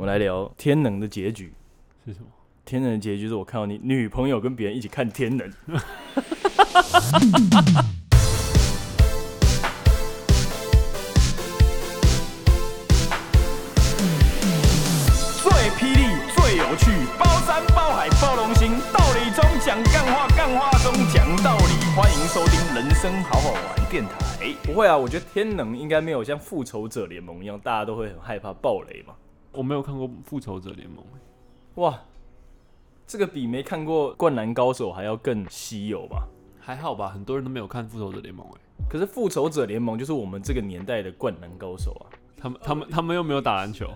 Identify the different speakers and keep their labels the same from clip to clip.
Speaker 1: 我们来聊《天能》的结局
Speaker 2: 是什么？
Speaker 1: 《天能》的结局是我看到你女朋友跟别人一起看《天能》。最霹雳、最有趣，包山包海包容心，道理中讲干话，干话中讲道理。欢迎收听《人生好好玩》电台。不会啊，我觉得《天能》应该没有像《复仇者联盟》一样，大家都会很害怕暴雷嘛。
Speaker 2: 我没有看过《复仇者联盟》。
Speaker 1: 哇，这个比没看过《灌篮高手》还要更稀有吧？
Speaker 2: 还好吧，很多人都没有看《复仇者联盟》哎。
Speaker 1: 可是《复仇者联盟》就是我们这个年代的《灌篮高手》啊。
Speaker 2: 他们、他们、他们又没有打篮球。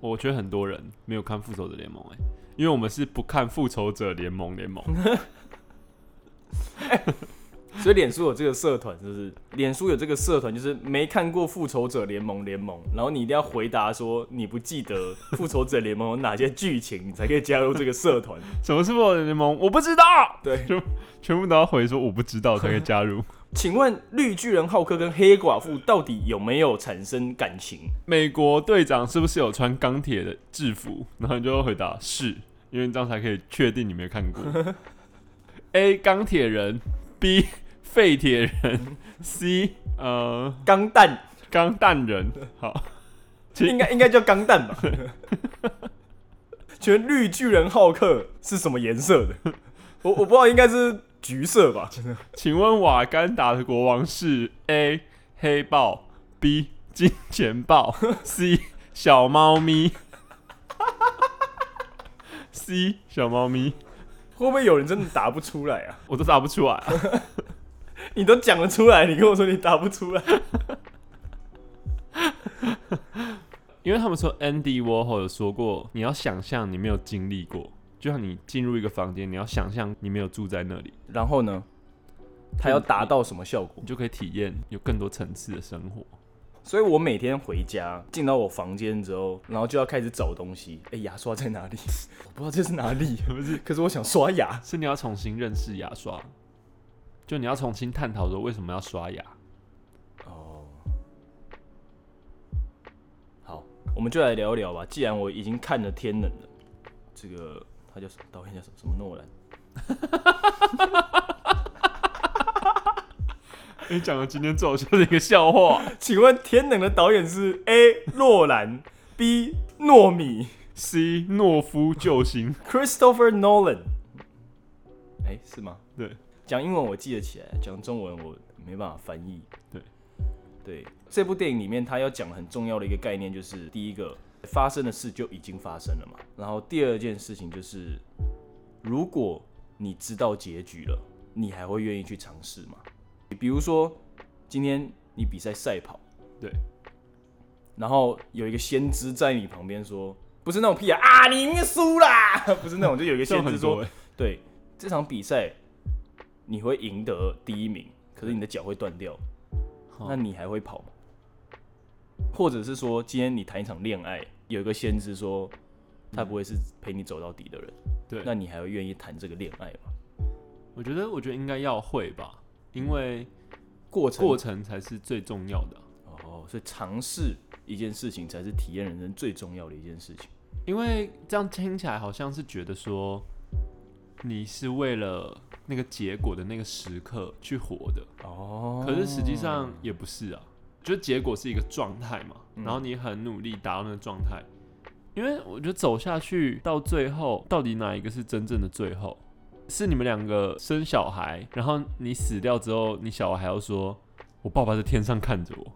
Speaker 2: 我觉得很多人没有看《复仇者联盟》哎，因为我们是不看《复仇者联盟》联盟。
Speaker 1: 所以脸书有这个社团，是不是？脸书有这个社团，就是没看过《复仇者联盟》联盟，然后你一定要回答说你不记得《复仇者联盟》有哪些剧情，你才可以加入这个社团。
Speaker 2: 什么是《复仇者联盟》？我不知道。
Speaker 1: 对，
Speaker 2: 就全部都要回说我不知道才可以加入。
Speaker 1: 请问绿巨人浩克跟黑寡妇到底有没有产生感情？
Speaker 2: 美国队长是不是有穿钢铁的制服？然后你就会回答是，因为这样才可以确定你没看过。A 钢铁人，B 废铁人，C 呃
Speaker 1: 钢弹
Speaker 2: 钢弹人。好，
Speaker 1: 应该应该叫钢弹吧？请问绿巨人浩克是什么颜色的？我我不知道，应该是。橘色吧，真的。
Speaker 2: 请问瓦干达的国王是 A 黑豹，B 金钱豹，C 小猫咪，C 小猫咪。
Speaker 1: 会不会有人真的答不出来啊？
Speaker 2: 我都答不出来啊！
Speaker 1: 你都讲得出来，你跟我说你答不出来。
Speaker 2: 因为他们说 Andy Warhol 有说过，你要想象你没有经历过。就像你进入一个房间，你要想象你没有住在那里，
Speaker 1: 然后呢，他要达到什么效果？
Speaker 2: 你就可以体验有更多层次的生活。
Speaker 1: 所以我每天回家进到我房间之后，然后就要开始找东西。哎，牙刷在哪里？我不知道这是哪里，不是？可是我想刷牙，
Speaker 2: 是你要重新认识牙刷，就你要重新探讨说为什么要刷牙。
Speaker 1: 哦，好，我们就来聊一聊吧。既然我已经看了《天冷》了，这个。他叫什么？导演叫什么？什么诺兰？
Speaker 2: 你讲的今天最好笑的一个笑话。
Speaker 1: 请问《天能》的导演是 A. 诺兰，B. 糯米
Speaker 2: ，C. 诺夫救星
Speaker 1: ，Christopher Nolan。哎、欸，是吗？
Speaker 2: 对，
Speaker 1: 讲英文我记得起来，讲中文我没办法翻译。
Speaker 2: 对，
Speaker 1: 对，这部电影里面他要讲很重要的一个概念，就是第一个。发生的事就已经发生了嘛，然后第二件事情就是，如果你知道结局了，你还会愿意去尝试吗？比如说今天你比赛赛跑，
Speaker 2: 对，
Speaker 1: 然后有一个先知在你旁边说，不是那种屁啊啊，你输啦，不是那种，就有一个先知说，对，这场比赛你会赢得第一名，可是你的脚会断掉，那你还会跑吗？或者是说，今天你谈一场恋爱，有一个先知说，他不会是陪你走到底的人，
Speaker 2: 对，
Speaker 1: 那你还会愿意谈这个恋爱吗？
Speaker 2: 我觉得，我觉得应该要会吧，因为
Speaker 1: 过程
Speaker 2: 过程才是最重要的。
Speaker 1: 哦，所以尝试一件事情才是体验人生最重要的一件事情。
Speaker 2: 因为这样听起来好像是觉得说，你是为了那个结果的那个时刻去活的。哦，可是实际上也不是啊。就结果是一个状态嘛，然后你很努力达到那个状态，因为我觉得走下去到最后，到底哪一个是真正的最后？是你们两个生小孩，然后你死掉之后，你小孩还要说“我爸爸在天上看着我”，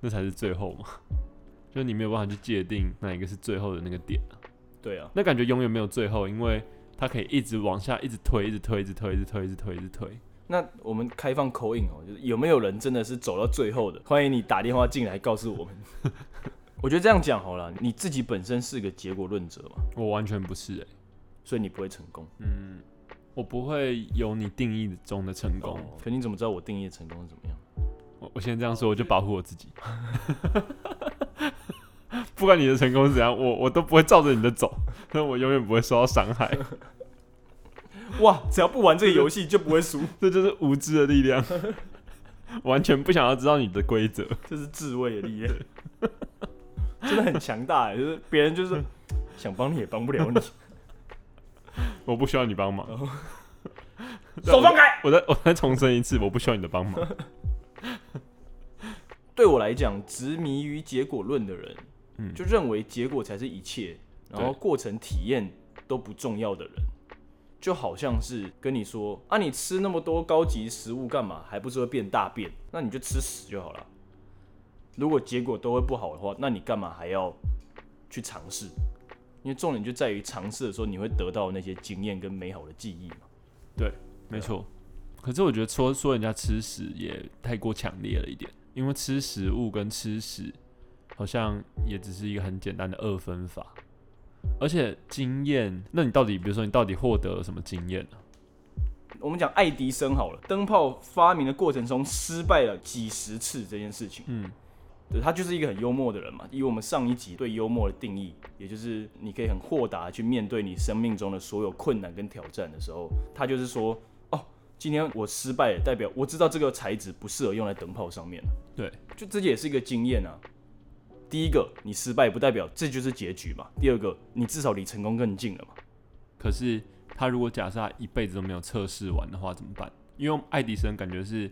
Speaker 2: 那才是最后嘛？就你没有办法去界定哪一个是最后的那个点啊。
Speaker 1: 对啊，
Speaker 2: 那感觉永远没有最后，因为它可以一直往下，一直推，一直推，一直推，一直推，一直推，一直推。
Speaker 1: 那我们开放 call in 哦，就是有没有人真的是走到最后的？欢迎你打电话进来告诉我们。我觉得这样讲好了，你自己本身是个结果论者嘛？
Speaker 2: 我完全不是哎、欸，
Speaker 1: 所以你不会成功。
Speaker 2: 嗯，我不会有你定义中的成功。
Speaker 1: 哦、可你怎么知道我定义的成功是怎么样？
Speaker 2: 我我现在这样说，我就保护我自己。不管你的成功是怎样，我我都不会照着你的走，那我永远不会受到伤害。
Speaker 1: 哇！只要不玩这个游戏就不会输，
Speaker 2: 这就是无知的力量，完全不想要知道你的规则，
Speaker 1: 这是智慧的力量。真的很强大，就是别人就是想帮你也帮不了你。
Speaker 2: 我不需要你帮忙，
Speaker 1: 手放开！
Speaker 2: 我再我再重申一次，我不需要你的帮忙。
Speaker 1: 对我来讲，执迷于结果论的人，嗯，就认为结果才是一切，然后过程体验都不重要的人，就好像是跟你说啊，你吃那么多高级食物干嘛？还不是会变大便？那你就吃屎就好了。如果结果都会不好的话，那你干嘛还要去尝试？因为重点就在于尝试的时候，你会得到那些经验跟美好的记忆嘛。
Speaker 2: 对，没错。可是我觉得说说人家吃屎也太过强烈了一点。因为吃食物跟吃屎，好像也只是一个很简单的二分法，而且经验，那你到底，比如说你到底获得了什么经验呢？
Speaker 1: 我们讲爱迪生好了，灯泡发明的过程中失败了几十次这件事情，嗯，对，他就是一个很幽默的人嘛。以我们上一集对幽默的定义，也就是你可以很豁达去面对你生命中的所有困难跟挑战的时候，他就是说。哦今天我失败了，代表我知道这个材质不适合用在灯泡上面
Speaker 2: 了。
Speaker 1: 对，就这也是一个经验啊。第一个，你失败不代表这就是结局嘛。第二个，你至少离成功更近了嘛。
Speaker 2: 可是他如果假设他一辈子都没有测试完的话怎么办？因为爱迪生感觉是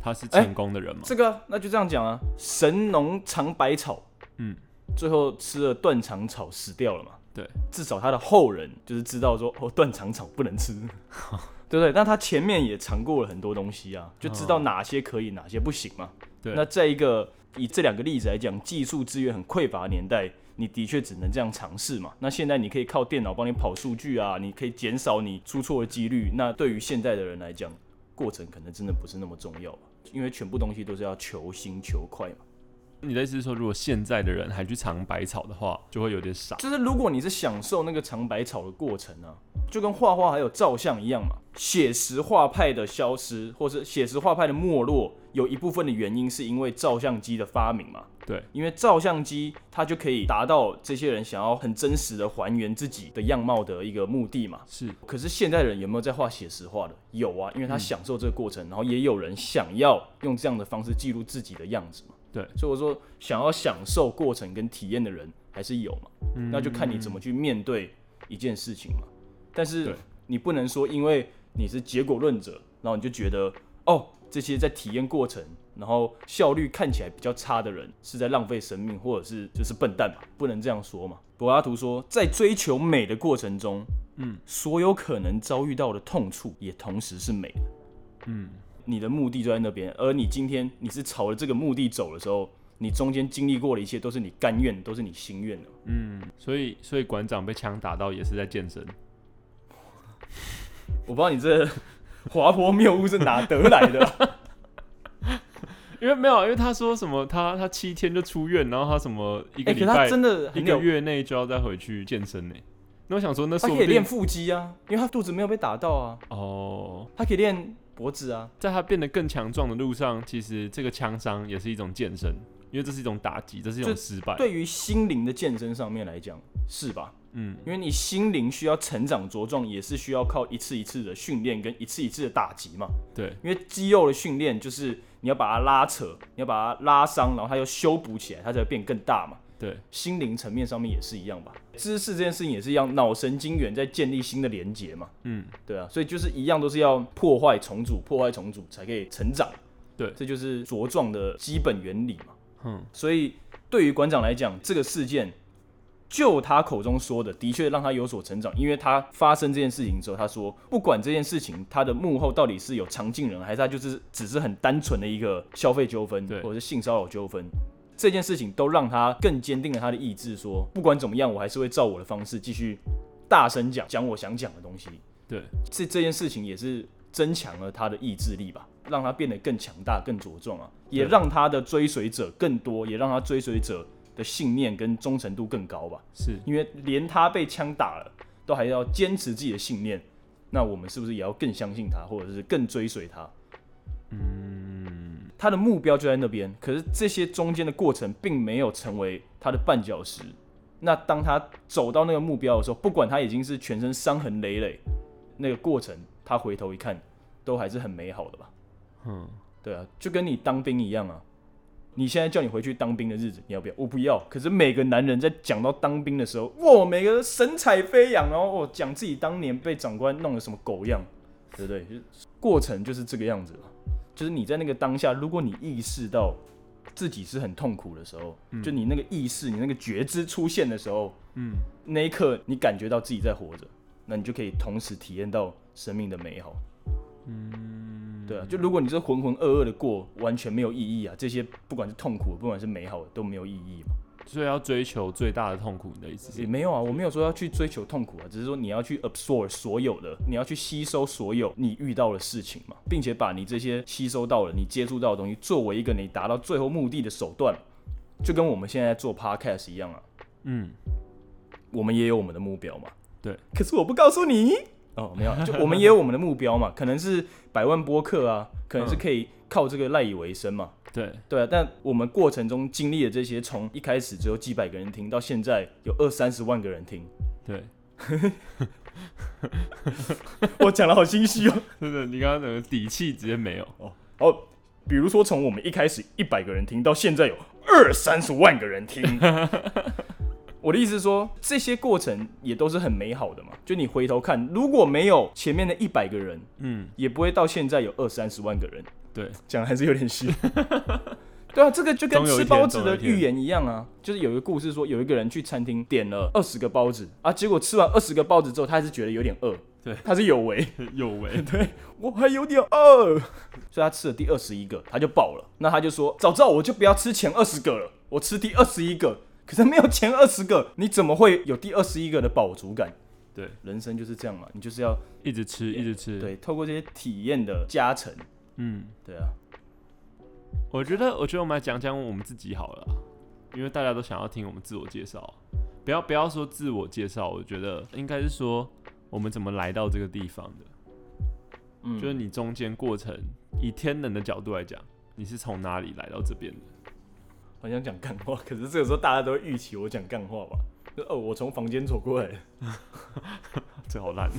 Speaker 2: 他是成功的人嘛。
Speaker 1: 欸、这个那就这样讲啊。神农尝百草，嗯，最后吃了断肠草死掉了嘛。
Speaker 2: 对，
Speaker 1: 至少他的后人就是知道说哦，断肠草不能吃。对不对？那他前面也尝过了很多东西啊，就知道哪些可以，哪些不行嘛。
Speaker 2: 对。
Speaker 1: 那在一个以这两个例子来讲，技术资源很匮乏的年代，你的确只能这样尝试嘛。那现在你可以靠电脑帮你跑数据啊，你可以减少你出错的几率。那对于现在的人来讲，过程可能真的不是那么重要，因为全部东西都是要求新求快嘛。
Speaker 2: 你的意思是说，如果现在的人还去尝百草的话，就会有点傻。
Speaker 1: 就是如果你是享受那个尝百草的过程呢、啊，就跟画画还有照相一样嘛。写实画派的消失，或是写实画派的没落，有一部分的原因是因为照相机的发明嘛。
Speaker 2: 对，
Speaker 1: 因为照相机它就可以达到这些人想要很真实的还原自己的样貌的一个目的嘛。
Speaker 2: 是。
Speaker 1: 可是现在人有没有在画写实画的？有啊，因为他享受这个过程，嗯、然后也有人想要用这样的方式记录自己的样子嘛。
Speaker 2: 对，
Speaker 1: 所以我说想要享受过程跟体验的人还是有嘛，嗯，那就看你怎么去面对一件事情嘛。但是你不能说因为你是结果论者，然后你就觉得哦，这些在体验过程，然后效率看起来比较差的人是在浪费生命，或者是就是笨蛋嘛，不能这样说嘛。柏拉图说，在追求美的过程中，嗯，所有可能遭遇到的痛处也同时是美的，嗯。你的目的就在那边，而你今天你是朝着这个目的走的时候，你中间经历过的一切都是你甘愿，都是你心愿的。
Speaker 2: 嗯，所以所以馆长被枪打到也是在健身。
Speaker 1: 我不知道你这滑坡谬误是哪得来的，
Speaker 2: 因为没有，因为他说什么他他七天就出院，然后他什么一个礼拜、
Speaker 1: 欸、真的
Speaker 2: 一个月内就要再回去健身呢。那我想说，那他
Speaker 1: 可以练腹肌啊，因为他肚子没有被打到啊。哦，他可以练。脖子啊，
Speaker 2: 在他变得更强壮的路上，其实这个枪伤也是一种健身，因为这是一种打击，这是一种失败。
Speaker 1: 对于心灵的健身上面来讲，是吧？嗯，因为你心灵需要成长茁壮，也是需要靠一次一次的训练跟一次一次的打击嘛。
Speaker 2: 对，
Speaker 1: 因为肌肉的训练就是你要把它拉扯，你要把它拉伤，然后它又修补起来，它才会变更大嘛。
Speaker 2: 对，
Speaker 1: 心灵层面上面也是一样吧。知识这件事情也是一样，脑神经元在建立新的连接嘛。嗯，对啊，所以就是一样，都是要破坏重组，破坏重组才可以成长。
Speaker 2: 对，
Speaker 1: 这就是茁壮的基本原理嘛。嗯，所以对于馆长来讲，这个事件就他口中说的，的确让他有所成长，因为他发生这件事情之后，他说不管这件事情他的幕后到底是有常进人，还是他就是只是很单纯的一个消费纠纷，或者是性骚扰纠纷。这件事情都让他更坚定了他的意志，说不管怎么样，我还是会照我的方式继续大声讲讲我想讲的东西。
Speaker 2: 对，
Speaker 1: 这这件事情也是增强了他的意志力吧，让他变得更强大、更茁壮啊，也让他的追随者更多，也让他追随者的信念跟忠诚度更高吧。
Speaker 2: 是
Speaker 1: 因为连他被枪打了，都还要坚持自己的信念，那我们是不是也要更相信他，或者是更追随他？嗯。他的目标就在那边，可是这些中间的过程并没有成为他的绊脚石。那当他走到那个目标的时候，不管他已经是全身伤痕累累，那个过程他回头一看，都还是很美好的吧？嗯，对啊，就跟你当兵一样啊。你现在叫你回去当兵的日子，你要不要？我不要。可是每个男人在讲到当兵的时候，哇，每个人神采飞扬，然后我讲自己当年被长官弄得什么狗样，对不对？就过程就是这个样子。就是你在那个当下，如果你意识到自己是很痛苦的时候，嗯、就你那个意识、你那个觉知出现的时候，嗯，那一刻你感觉到自己在活着，那你就可以同时体验到生命的美好。嗯，对啊，就如果你是浑浑噩噩的过，完全没有意义啊！这些不管是痛苦，不管是美好的，都没有意义嘛。
Speaker 2: 所以要追求最大的痛苦，你的意思是？
Speaker 1: 也没有啊，我没有说要去追求痛苦啊，只是说你要去 absorb 所有的，你要去吸收所有你遇到的事情嘛，并且把你这些吸收到了、你接触到的东西，作为一个你达到最后目的的手段，就跟我们现在做 podcast 一样啊。嗯，我们也有我们的目标嘛。
Speaker 2: 对，
Speaker 1: 可是我不告诉你哦，没有，就我们也有我们的目标嘛，可能是百万播客啊，可能是可以靠这个赖以为生嘛。
Speaker 2: 对
Speaker 1: 对啊，但我们过程中经历的这些，从一开始只有几百个人听，到现在有二三十万个人听。
Speaker 2: 对，
Speaker 1: 我讲的好心虚哦。
Speaker 2: 真的，你刚刚整个底气直接没有哦。
Speaker 1: 哦，比如说从我们一开始一百个人听，到现在有二三十万个人听。我的意思是说，这些过程也都是很美好的嘛。就你回头看，如果没有前面的一百个人，嗯，也不会到现在有二三十万个人。
Speaker 2: 对，
Speaker 1: 讲还是有点虚。对啊，这个就跟吃包子的预言一样啊，就是有一个故事说，有一个人去餐厅点了二十个包子啊，结果吃完二十个包子之后，他还是觉得有点饿。
Speaker 2: 对，
Speaker 1: 他是有为，
Speaker 2: 有为。
Speaker 1: 对，我还有点饿，所以他吃了第二十一个，他就饱了。那他就说，早知道我就不要吃前二十个了，我吃第二十一个。可是没有前二十个，你怎么会有第二十一个的饱足感？
Speaker 2: 对，
Speaker 1: 人生就是这样嘛，你就是要
Speaker 2: 一直吃，一直吃。
Speaker 1: 对，透过这些体验的加成。嗯，对啊，
Speaker 2: 我觉得，我觉得我们来讲讲我们自己好了，因为大家都想要听我们自我介绍，不要不要说自我介绍，我觉得应该是说我们怎么来到这个地方的，嗯，就是你中间过程，以天能的角度来讲，你是从哪里来到这边的？
Speaker 1: 好想讲干话，可是这个时候大家都会预期我讲干话吧？哦，我从房间走过来，
Speaker 2: 这好烂。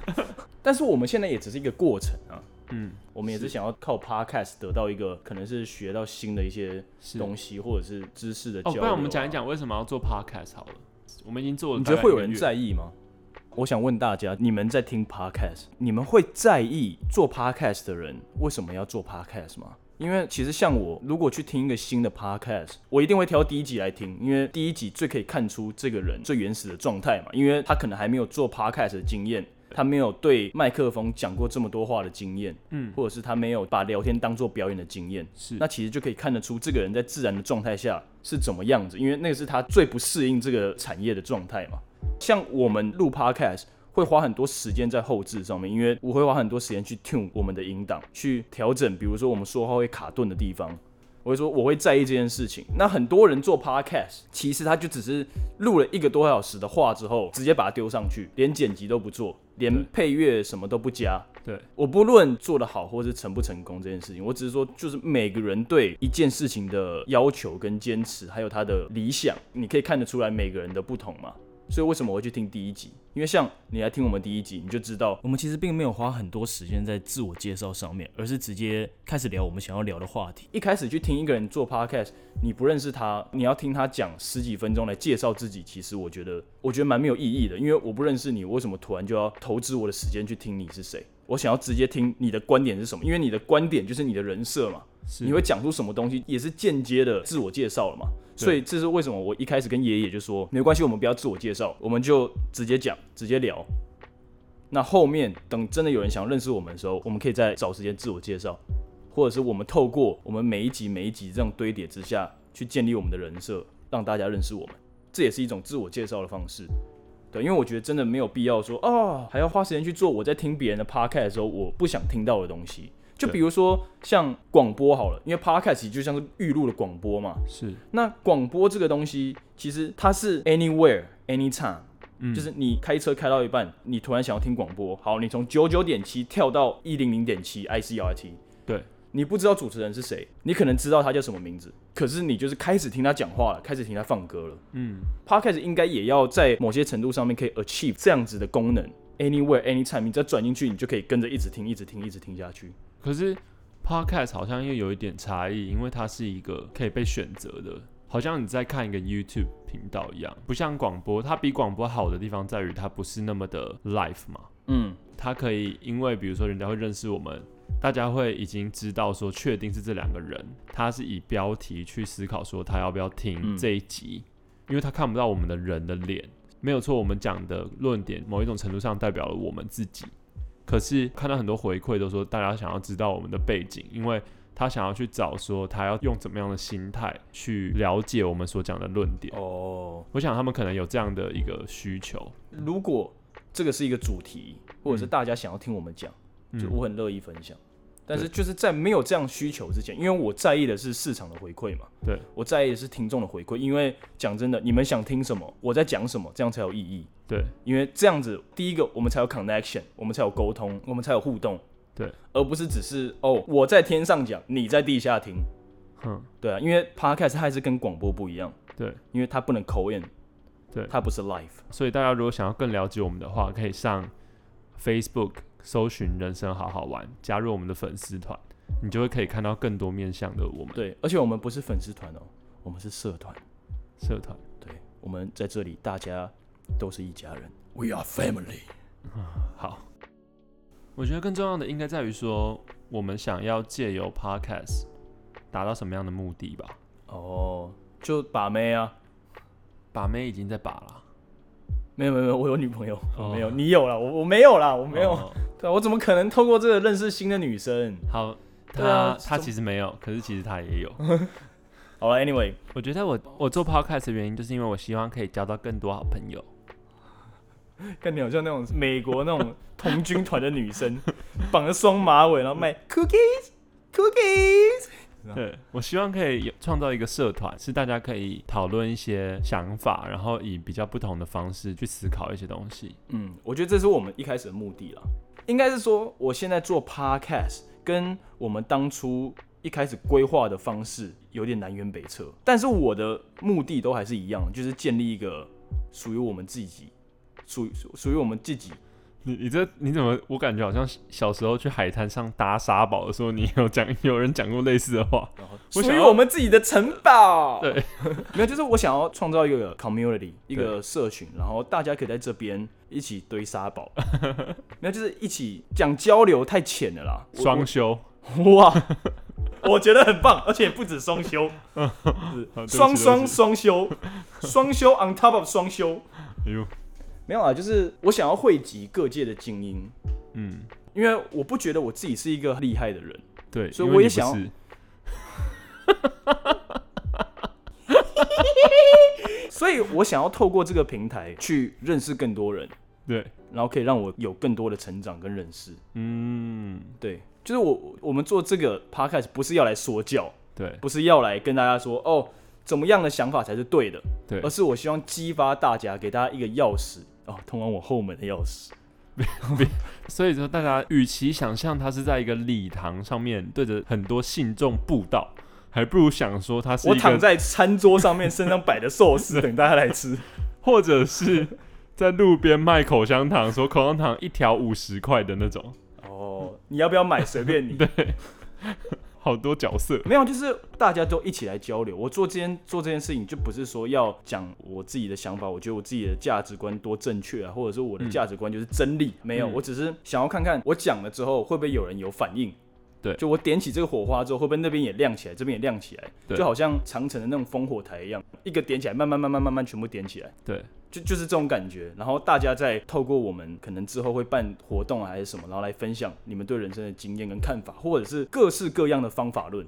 Speaker 1: 但是我们现在也只是一个过程啊。嗯，我们也是想要靠 podcast 得到一个可能是学到新的一些东西，或者是知识的交流。
Speaker 2: 哦，不然我们讲一讲为什么要做 podcast 好了。我们已经做了，
Speaker 1: 你觉得会有人在意吗？我想问大家，你们在听 podcast，你们会在意做 podcast 的人为什么要做 podcast 吗？因为其实像我，如果去听一个新的 podcast，我一定会挑第一集来听，因为第一集最可以看出这个人最原始的状态嘛，因为他可能还没有做 podcast 的经验。他没有对麦克风讲过这么多话的经验，嗯，或者是他没有把聊天当做表演的经验，是，那其实就可以看得出这个人在自然的状态下是怎么样子，因为那个是他最不适应这个产业的状态嘛。像我们录 podcast 会花很多时间在后置上面，因为我会花很多时间去 tune 我们的音档，去调整，比如说我们说话会卡顿的地方。我会说，我会在意这件事情。那很多人做 podcast，其实他就只是录了一个多小时的话之后，直接把它丢上去，连剪辑都不做，连配乐什么都不加。
Speaker 2: 对，
Speaker 1: 我不论做得好或是成不成功这件事情，我只是说，就是每个人对一件事情的要求跟坚持，还有他的理想，你可以看得出来每个人的不同嘛。所以为什么我会去听第一集？因为像你来听我们第一集，你就知道我们其实并没有花很多时间在自我介绍上面，而是直接开始聊我们想要聊的话题。一开始去听一个人做 podcast，你不认识他，你要听他讲十几分钟来介绍自己，其实我觉得我觉得蛮没有意义的，因为我不认识你，我为什么突然就要投资我的时间去听你是谁？我想要直接听你的观点是什么，因为你的观点就是你的人设嘛。你会讲出什么东西，也是间接的自我介绍了嘛？所以这是为什么我一开始跟爷爷就说没关系，我们不要自我介绍，我们就直接讲，直接聊。那后面等真的有人想认识我们的时候，我们可以再找时间自我介绍，或者是我们透过我们每一集每一集这样堆叠之下去建立我们的人设，让大家认识我们，这也是一种自我介绍的方式。对，因为我觉得真的没有必要说啊，还要花时间去做我在听别人的 podcast 的时候我不想听到的东西。就比如说像广播好了，因为 podcast 就像是预录的广播嘛。
Speaker 2: 是。
Speaker 1: 那广播这个东西，其实它是 anywhere anytime，嗯，就是你开车开到一半，你突然想要听广播，好，你从九九点七跳到一零零点七 ICRT，
Speaker 2: 对，
Speaker 1: 你不知道主持人是谁，你可能知道他叫什么名字，可是你就是开始听他讲话了，开始听他放歌了。嗯，podcast 应该也要在某些程度上面可以 achieve 这样子的功能，anywhere anytime，你只要转进去，你就可以跟着一直听，一直听，一直听下去。
Speaker 2: 可是 Podcast 好像又有一点差异，因为它是一个可以被选择的，好像你在看一个 YouTube 频道一样，不像广播。它比广播好的地方在于它不是那么的 live 嘛，
Speaker 1: 嗯，
Speaker 2: 它可以因为比如说人家会认识我们，大家会已经知道说确定是这两个人，他是以标题去思考说他要不要听这一集，因为他看不到我们的人的脸。没有错，我们讲的论点某一种程度上代表了我们自己。可是看到很多回馈都说，大家想要知道我们的背景，因为他想要去找说他要用怎么样的心态去了解我们所讲的论点。
Speaker 1: 哦，
Speaker 2: 我想他们可能有这样的一个需求。
Speaker 1: 如果这个是一个主题，或者是大家想要听我们讲，嗯、就我很乐意分享。但是就是在没有这样需求之前，因为我在意的是市场的回馈嘛，
Speaker 2: 对，
Speaker 1: 我在意的是听众的回馈。因为讲真的，你们想听什么，我在讲什么，这样才有意义。
Speaker 2: 对，
Speaker 1: 因为这样子，第一个我们才有 connection，我们才有沟通，我们才有互动。
Speaker 2: 对，
Speaker 1: 而不是只是哦，我在天上讲，你在地下听。
Speaker 2: 嗯，
Speaker 1: 对啊，因为 podcast 它还是跟广播不一样。
Speaker 2: 对，
Speaker 1: 因为它不能 call in，
Speaker 2: 对，
Speaker 1: 它不是 live。
Speaker 2: 所以大家如果想要更了解我们的话，可以上 Facebook 搜寻“人生好好玩”，加入我们的粉丝团。你就会可以看到更多面向的我们。
Speaker 1: 对，而且我们不是粉丝团哦，我们是社团。
Speaker 2: 社团。
Speaker 1: 对，我们在这里，大家都是一家人。We are family。
Speaker 2: 好。我觉得更重要的应该在于说，我们想要借由 Podcast 达到什么样的目的吧？
Speaker 1: 哦，就把妹啊。
Speaker 2: 把妹已经在把了。
Speaker 1: 没有没有没有，我有女朋友。哦、没有，你有了，我我没有啦，我没有。哦、对，我怎么可能透过这个认识新的女生？
Speaker 2: 好。他、啊、他其实没有，可是其实他也有。
Speaker 1: 好了，Anyway，
Speaker 2: 我觉得我我做 Podcast 的原因，就是因为我希望可以交到更多好朋友。
Speaker 1: 看你好像那种美国那种童军团的女生，绑着双马尾，然后卖 cookies，cookies。
Speaker 2: 对，我希望可以创造一个社团，是大家可以讨论一些想法，然后以比较不同的方式去思考一些东西。
Speaker 1: 嗯，我觉得这是我们一开始的目的了。应该是说，我现在做 Podcast。跟我们当初一开始规划的方式有点南辕北辙，但是我的目的都还是一样，就是建立一个属于我们自己、属属于我们自己。
Speaker 2: 你你这你怎么？我感觉好像小时候去海滩上搭沙堡的时候，你有讲有人讲过类似的话。
Speaker 1: 属于我们自己的城堡。
Speaker 2: 对，
Speaker 1: 没有，就是我想要创造一个 community，一个社群，然后大家可以在这边一起堆沙堡。没有，就是一起讲交流太浅了啦。
Speaker 2: 双休，
Speaker 1: 哇，我觉得很棒，而且不止双休，双双双修，双修 on top of 双休。哎呦。没有啊，就是我想要汇集各界的精英，
Speaker 2: 嗯，
Speaker 1: 因为我不觉得我自己是一个厉害的人，
Speaker 2: 对，
Speaker 1: 所以我也想要，所以我想要透过这个平台去认识更多人，
Speaker 2: 对，
Speaker 1: 然后可以让我有更多的成长跟认识，
Speaker 2: 嗯，
Speaker 1: 对，就是我我们做这个 podcast 不是要来说教，
Speaker 2: 对，
Speaker 1: 不是要来跟大家说哦怎么样的想法才是对的，
Speaker 2: 对，
Speaker 1: 而是我希望激发大家，给大家一个钥匙。哦，通往我后门的钥匙。
Speaker 2: 所以说，大家与其想象他是在一个礼堂上面对着很多信众布道，还不如想说他是
Speaker 1: 我躺在餐桌上面，身上摆的寿司 等大家来吃，
Speaker 2: 或者是在路边卖口香糖，说口香糖一条五十块的那种。
Speaker 1: 哦，你要不要买？随便你。
Speaker 2: 对。好多角色
Speaker 1: 没有，就是大家都一起来交流。我做这件做这件事情，就不是说要讲我自己的想法，我觉得我自己的价值观多正确啊，或者说我的价值观就是真理。嗯、没有，我只是想要看看我讲了之后会不会有人有反应。
Speaker 2: 对，
Speaker 1: 就我点起这个火花之后，会不会那边也亮起来，这边也亮起来？就好像长城的那种烽火台一样，一个点起来，慢慢慢慢慢慢全部点起来。
Speaker 2: 对。
Speaker 1: 就就是这种感觉，然后大家再透过我们可能之后会办活动啊，还是什么，然后来分享你们对人生的经验跟看法，或者是各式各样的方法论。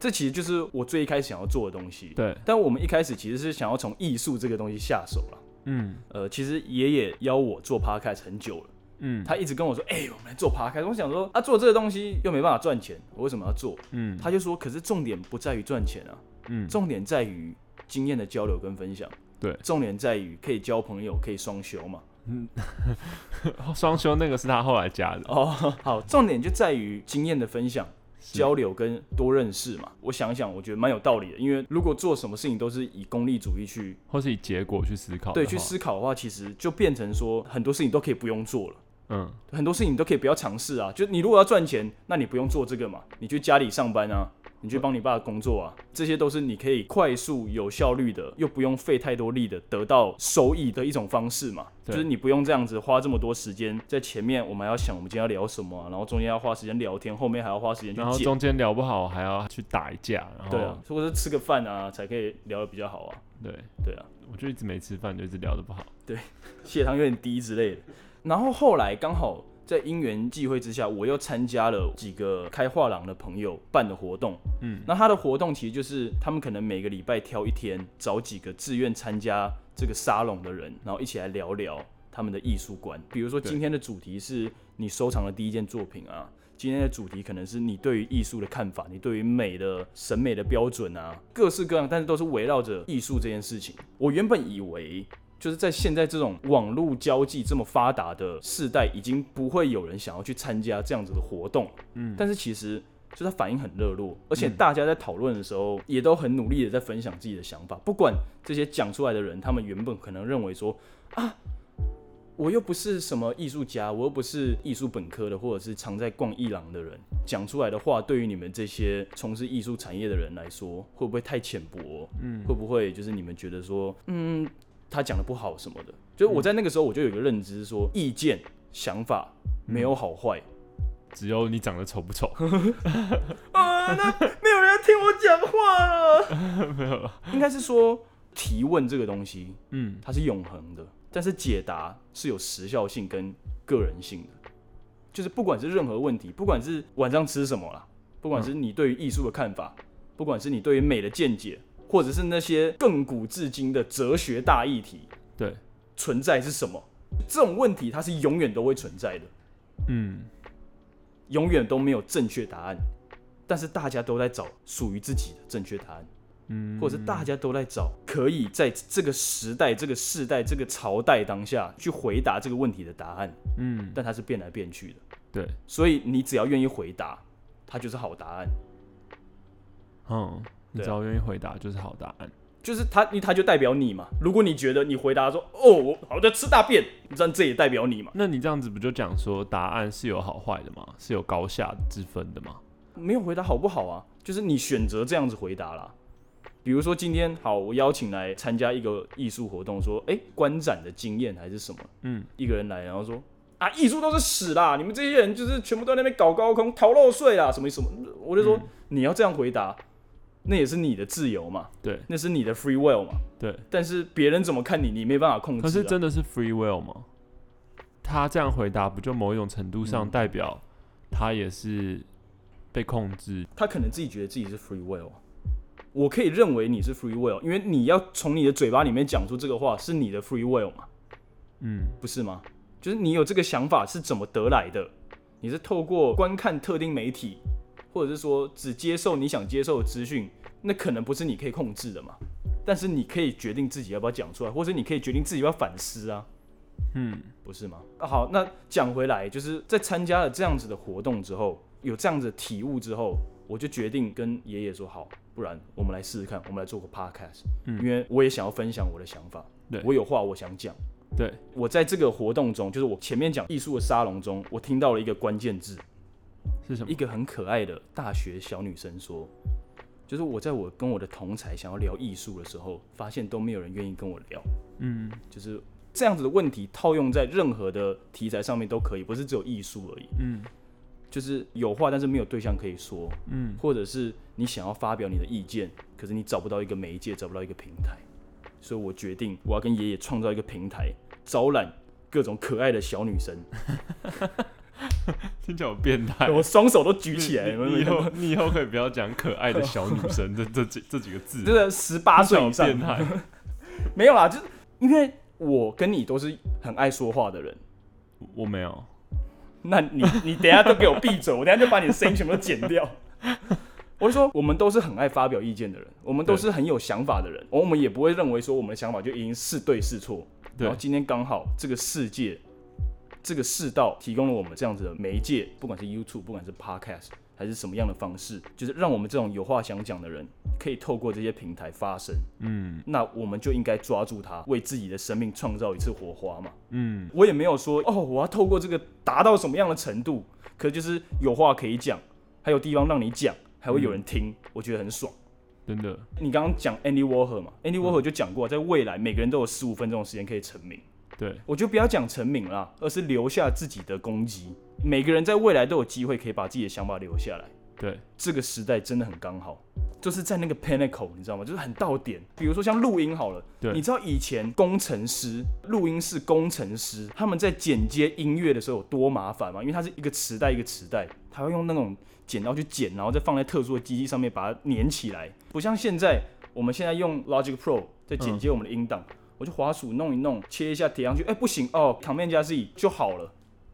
Speaker 1: 这其实就是我最一开始想要做的东西。
Speaker 2: 对。
Speaker 1: 但我们一开始其实是想要从艺术这个东西下手了。
Speaker 2: 嗯。
Speaker 1: 呃，其实爷爷邀我做 podcast 很久了。
Speaker 2: 嗯。
Speaker 1: 他一直跟我说：“哎、欸，我们来做 podcast。”我想说：“啊，做这个东西又没办法赚钱，我为什么要做？”
Speaker 2: 嗯。
Speaker 1: 他就说：“可是重点不在于赚钱啊。
Speaker 2: 嗯。
Speaker 1: 重点在于经验的交流跟分享。”
Speaker 2: 对，
Speaker 1: 重点在于可以交朋友，可以双休嘛。
Speaker 2: 嗯，双休那个是他后来加的
Speaker 1: 哦。好，重点就在于经验的分享、交流跟多认识嘛。我想想，我觉得蛮有道理的。因为如果做什么事情都是以功利主义去，
Speaker 2: 或是以结果去思考，
Speaker 1: 对，去思考的话，其实就变成说很多事情都可以不用做了。嗯，很多事情你都可以不要尝试啊。就你如果要赚钱，那你不用做这个嘛，你去家里上班啊。你去帮你爸工作啊，这些都是你可以快速、有效率的，又不用费太多力的得到收益的一种方式嘛。就是你不用这样子花这么多时间在前面，我们还要想我们今天要聊什么啊，然后中间要花时间聊天，后面还要花时间去剪，
Speaker 2: 然后中间聊不好还要去打一架，然后
Speaker 1: 对啊，或者是吃个饭啊才可以聊得比较好啊。
Speaker 2: 对
Speaker 1: 对啊，
Speaker 2: 我就一直没吃饭，就一直聊得不好，
Speaker 1: 对，血糖有点低之类的。然后后来刚好。在因缘际会之下，我又参加了几个开画廊的朋友办的活动。嗯，那他的活动其实就是他们可能每个礼拜挑一天，找几个自愿参加这个沙龙的人，然后一起来聊聊他们的艺术观。比如说今天的主题是你收藏的第一件作品啊，今天的主题可能是你对于艺术的看法，你对于美的审美的标准啊，各式各样，但是都是围绕着艺术这件事情。我原本以为。就是在现在这种网络交际这么发达的时代，已经不会有人想要去参加这样子的活动。嗯，但是其实就他反应很热络，而且大家在讨论的时候也都很努力的在分享自己的想法。不管这些讲出来的人，他们原本可能认为说啊，我又不是什么艺术家，我又不是艺术本科的，或者是常在逛艺廊的人，讲出来的话，对于你们这些从事艺术产业的人来说，会不会太浅薄？嗯，会不会就是你们觉得说，嗯。他讲的不好什么的，就是我在那个时候我就有一个认知，说意见、想法没有好坏，
Speaker 2: 只有你长得丑不丑。
Speaker 1: 啊，那没有人要听我讲话了。没有，应该是说提问这个东西，嗯，它是永恒的，但是解答是有时效性跟个人性的。就是不管是任何问题，不管是晚上吃什么啦，不管是你对于艺术的看法，不管是你对于美的见解。或者是那些亘古至今的哲学大议题，
Speaker 2: 对，
Speaker 1: 存在是什么？这种问题它是永远都会存在的，嗯，永远都没有正确答案，但是大家都在找属于自己的正确答案，嗯，或者是大家都在找可以在这个时代、这个世代、这个朝代当下去回答这个问题的答案，嗯，但它是变来变去的，
Speaker 2: 对，
Speaker 1: 所以你只要愿意回答，它就是好答案，
Speaker 2: 嗯。你只要愿意回答就是好答案，
Speaker 1: 就是他，他就代表你嘛。如果你觉得你回答说哦，我好在吃大便，这样这也代表你嘛。
Speaker 2: 那你这样子不就讲说答案是有好坏的吗？是有高下之分的吗？
Speaker 1: 没有回答好不好啊？就是你选择这样子回答啦。比如说今天好，我邀请来参加一个艺术活动，说哎，观展的经验还是什么？嗯，一个人来，然后说啊，艺术都是屎啦，你们这些人就是全部都在那边搞高空、逃漏税啊，什么什么。我就说、嗯、你要这样回答。那也是你的自由嘛，
Speaker 2: 对，
Speaker 1: 那是你的 free will 嘛，
Speaker 2: 对。
Speaker 1: 但是别人怎么看你，你没办法控制啊。
Speaker 2: 可是真的是 free will 吗？他这样回答，不就某一种程度上代表他也是被控制？嗯，
Speaker 1: 他可能自己觉得自己是 free will。我可以认为你是 free will，因为你要从你的嘴巴里面讲出这个话，是你的 free will 嘛？嗯，不是吗？就是你有这个想法是怎么得来的？你是透过观看特定媒体？或者是说只接受你想接受的资讯，那可能不是你可以控制的嘛。但是你可以决定自己要不要讲出来，或者你可以决定自己要反思啊。嗯，不是吗？啊，好，那讲回来，就是在参加了这样子的活动之后，有这样子的体悟之后，我就决定跟爷爷说好，不然我们来试试看，我们来做个 podcast。嗯，因为我也想要分享我的想法，对，我有话我想讲。
Speaker 2: 对，
Speaker 1: 我在这个活动中，就是我前面讲艺术的沙龙中，我听到了一个关键字。
Speaker 2: 是什么？
Speaker 1: 一个很可爱的大学小女生说，就是我在我跟我的同才想要聊艺术的时候，发现都没有人愿意跟我聊。嗯，就是这样子的问题套用在任何的题材上面都可以，不是只有艺术而已。嗯，就是有话但是没有对象可以说。嗯，或者是你想要发表你的意见，可是你找不到一个媒介，找不到一个平台，所以我决定我要跟爷爷创造一个平台，招揽各种可爱的小女生。
Speaker 2: 听起来好变态，
Speaker 1: 我双手都举起来。
Speaker 2: 你以后你以后可以不要讲可爱的小女生 这这几这几个字，
Speaker 1: 真的十八岁以上变态。没有啦，就是因为我跟你都是很爱说话的人，
Speaker 2: 我没有。
Speaker 1: 那你你等一下都给我闭嘴，我等一下就把你的声音全部都剪掉。我就说，我们都是很爱发表意见的人，我们都是很有想法的人，我们也不会认为说我们的想法就已经是对是错。然后今天刚好这个世界。这个世道提供了我们这样子的媒介，不管是 YouTube，不管是 Podcast，还是什么样的方式，就是让我们这种有话想讲的人可以透过这些平台发声，嗯，那我们就应该抓住它，为自己的生命创造一次火花嘛，嗯，我也没有说哦，我要透过这个达到什么样的程度，可就是有话可以讲，还有地方让你讲，还会有人听，嗯、我觉得很爽，
Speaker 2: 真的。
Speaker 1: 你刚刚讲 Andy Warhol 嘛，Andy Warhol 就讲过，在未来每个人都有十五分钟的时间可以成名，
Speaker 2: 对，
Speaker 1: 我就不要讲成名了，而是留下自己的功绩，每个人在未来都有机会可以把自己的想法留下来。
Speaker 2: 对，
Speaker 1: 这个时代真的很刚好，就是在那个 pinnacle，你知道吗？就是很到点。比如说像录音好了，
Speaker 2: 对，
Speaker 1: 你知道以前工程师、录音室工程师他们在剪接音乐的时候有多麻烦吗？因为它是一个磁带一个磁带，他要用那种剪刀去剪，然后再放在特殊的机器上面把它粘起来。不像现在，我们现在用 Logic Pro 在剪接我们的音档，嗯、我就滑鼠弄一弄，切一下贴上去，哎，不行哦，Command 加 Z 就好了。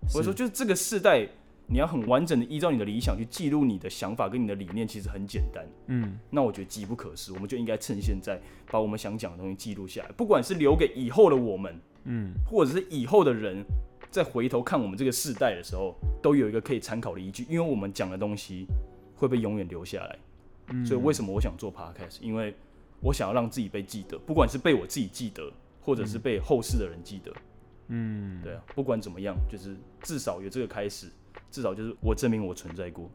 Speaker 1: 是我说就是这个世代。你要很完整的依照你的理想去记录你的想法跟你的理念，其实很简单。嗯，那我觉得机不可失，我们就应该趁现在把我们想讲的东西记录下来，不管是留给以后的我们，嗯，或者是以后的人再回头看我们这个世代的时候，都有一个可以参考的依据，因为我们讲的东西会被永远留下来。嗯，所以为什么我想做 Podcast？因为我想要让自己被记得，不管是被我自己记得，或者是被后世的人记得。嗯，对啊，不管怎么样，就是至少有这个开始。至少就是我证明我存在过。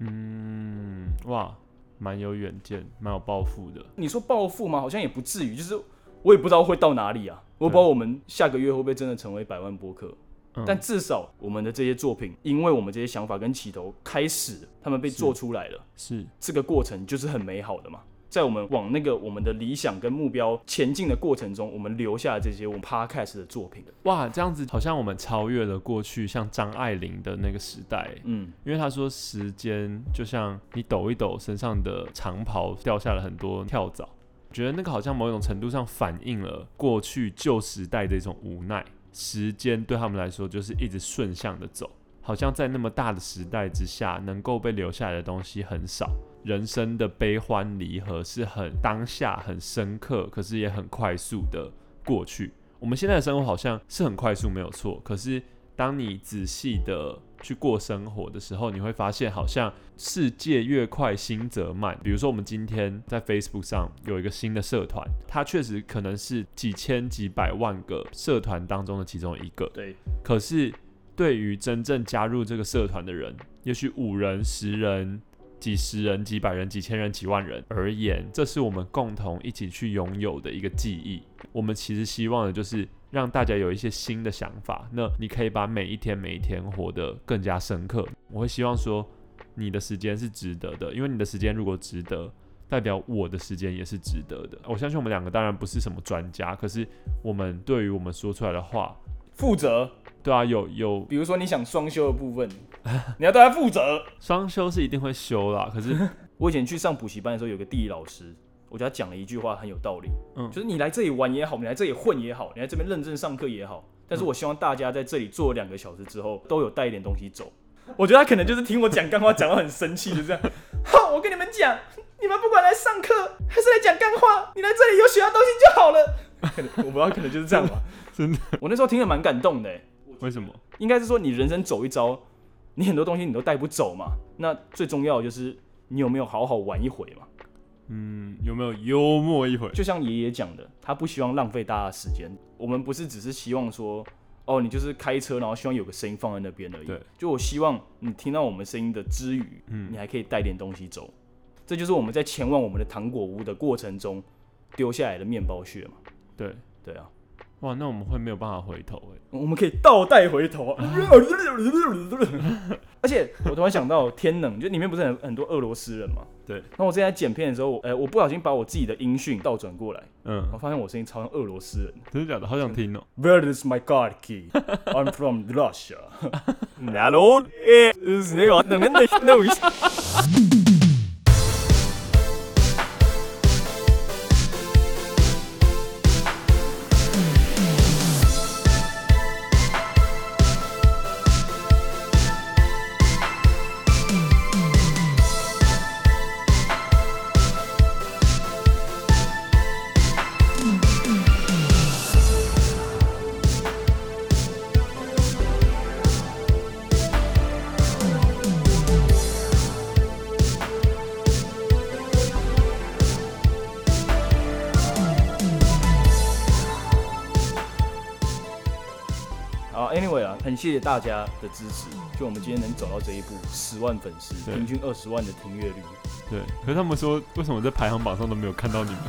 Speaker 2: 嗯，哇，蛮有远见，蛮有抱负的。
Speaker 1: 你说抱负吗？好像也不至于，就是我也不知道会到哪里啊。我不知道我们下个月会不会真的成为百万播客。嗯，但至少我们的这些作品，因为我们这些想法跟起头开始，他们被做出来了，
Speaker 2: 是，是
Speaker 1: 这个过程就是很美好的嘛。在我们往那个我们的理想跟目标前进的过程中，我们留下了这些我们 podcast 的作品。
Speaker 2: 哇，这样子好像我们超越了过去像张爱玲的那个时代。嗯，因为他说时间就像你抖一抖身上的长袍掉下了很多跳蚤，觉得那个好像某种程度上反映了过去旧时代的一种无奈。时间对他们来说就是一直顺向的走，好像在那么大的时代之下，能够被留下来的东西很少。人生的悲欢离合是很当下、很深刻，可是也很快速的过去。我们现在的生活好像是很快速，没有错。可是当你仔细的去过生活的时候，你会发现，好像世界越快，心则慢。比如说，我们今天在 Facebook 上有一个新的社团，它确实可能是几千几百万个社团当中的其中一个。
Speaker 1: 对。
Speaker 2: 可是对于真正加入这个社团的人，也许五人、十人。几十人、几百人、几千人、几万人而言，这是我们共同一起去拥有的一个记忆。我们其实希望的就是让大家有一些新的想法。那你可以把每一天、每一天活得更加深刻。我会希望说，你的时间是值得的，因为你的时间如果值得，代表我的时间也是值得的。我相信我们两个当然不是什么专家，可是我们对于我们说出来的话
Speaker 1: 负责。
Speaker 2: 对啊，有有，
Speaker 1: 比如说你想双休的部分，你要对他负责。
Speaker 2: 双休是一定会休啦，可是
Speaker 1: 我以前去上补习班的时候，有个地理老师，我觉得他讲了一句话很有道理，嗯，就是你来这里玩也好，你来这里混也好，你来这边认真上课也好，但是我希望大家在这里坐两个小时之后，都有带一点东西走。我觉得他可能就是听我讲干话讲到很生气，就这样。哼，我跟你们讲，你们不管来上课还是来讲干话，你来这里有学到东西就好了。我不知道，可能就是这样吧。
Speaker 2: 真的，
Speaker 1: 我那时候听得蛮感动的。
Speaker 2: 为什么？
Speaker 1: 应该是说你人生走一遭，你很多东西你都带不走嘛。那最重要的就是你有没有好好玩一回嘛？
Speaker 2: 嗯，有没有幽默一回？
Speaker 1: 就像爷爷讲的，他不希望浪费大家的时间。我们不是只是希望说，哦，你就是开车，然后希望有个声音放在那边而已。
Speaker 2: 对，
Speaker 1: 就我希望你听到我们声音的之余，嗯，你还可以带点东西走。这就是我们在前往我们的糖果屋的过程中丢下来的面包屑嘛。
Speaker 2: 对，
Speaker 1: 对啊。
Speaker 2: 哇，那我们会没有办法回头哎，
Speaker 1: 我们可以倒带回头啊！而且我突然想到，天冷就里面不是很很多俄罗斯人嘛？
Speaker 2: 对。
Speaker 1: 那我之前在剪片的时候，哎，我不小心把我自己的音讯倒转过来，嗯，我发现我声音超像俄罗斯人，
Speaker 2: 真的假的？好想听哦。
Speaker 1: Where is my car key? I'm from Russia. Hello, is that the 好大家的支持，就我们今天能走到这一步，十万粉丝，平均二十万的听阅率。
Speaker 2: 对，可是他们说，为什么在排行榜上都没有看到你们？